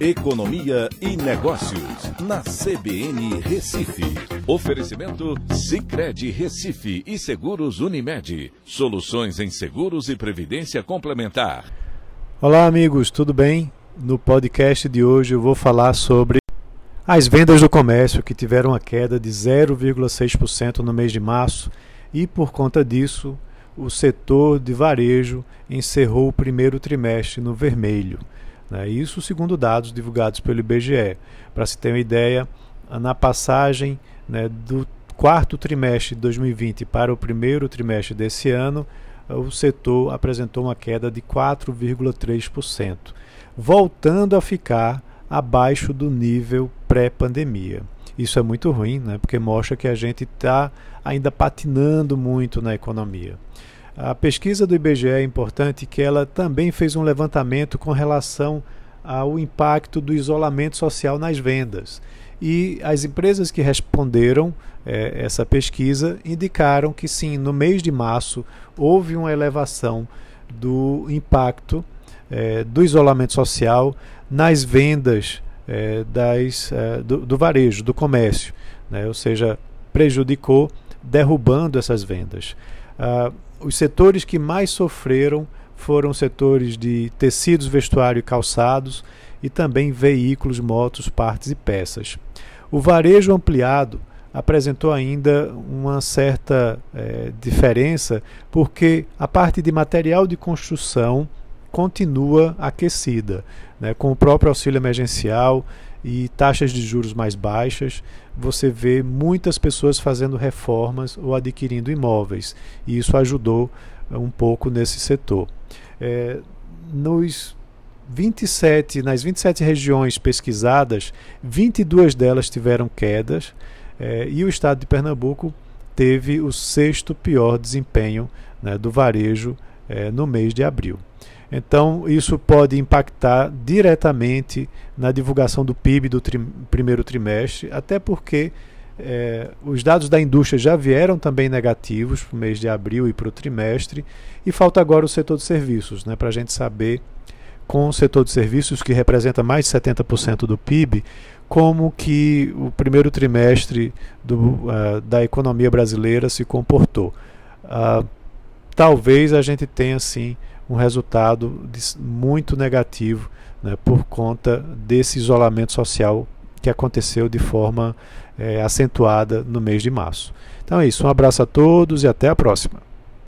Economia e Negócios, na CBN Recife. Oferecimento Cicred Recife e Seguros Unimed. Soluções em seguros e previdência complementar. Olá, amigos, tudo bem? No podcast de hoje eu vou falar sobre as vendas do comércio que tiveram uma queda de 0,6% no mês de março e, por conta disso, o setor de varejo encerrou o primeiro trimestre no vermelho. Né? Isso segundo dados divulgados pelo IBGE. Para se ter uma ideia, na passagem né, do quarto trimestre de 2020 para o primeiro trimestre desse ano, o setor apresentou uma queda de 4,3%, voltando a ficar abaixo do nível pré-pandemia. Isso é muito ruim, né, porque mostra que a gente está ainda patinando muito na economia. A pesquisa do IBGE é importante que ela também fez um levantamento com relação ao impacto do isolamento social nas vendas. E as empresas que responderam é, essa pesquisa indicaram que sim, no mês de março houve uma elevação do impacto é, do isolamento social nas vendas é, das, é, do, do, varejo, do comércio, né? ou seja, prejudicou, derrubando essas vendas. Ah, os setores que mais sofreram foram setores de tecidos, vestuário e calçados e também veículos, motos, partes e peças. O varejo ampliado apresentou ainda uma certa é, diferença porque a parte de material de construção continua aquecida, né, com o próprio auxílio emergencial e taxas de juros mais baixas, você vê muitas pessoas fazendo reformas ou adquirindo imóveis, e isso ajudou eh, um pouco nesse setor. É, nos 27, nas 27 regiões pesquisadas, 22 delas tiveram quedas, é, e o estado de Pernambuco teve o sexto pior desempenho né, do varejo é, no mês de abril. Então, isso pode impactar diretamente na divulgação do PIB do tri primeiro trimestre, até porque é, os dados da indústria já vieram também negativos para o mês de abril e para o trimestre, e falta agora o setor de serviços, né, para a gente saber, com o setor de serviços, que representa mais de 70% do PIB, como que o primeiro trimestre do, uh, da economia brasileira se comportou. Uh, talvez a gente tenha, sim, um resultado muito negativo né, por conta desse isolamento social que aconteceu de forma é, acentuada no mês de março. Então é isso, um abraço a todos e até a próxima.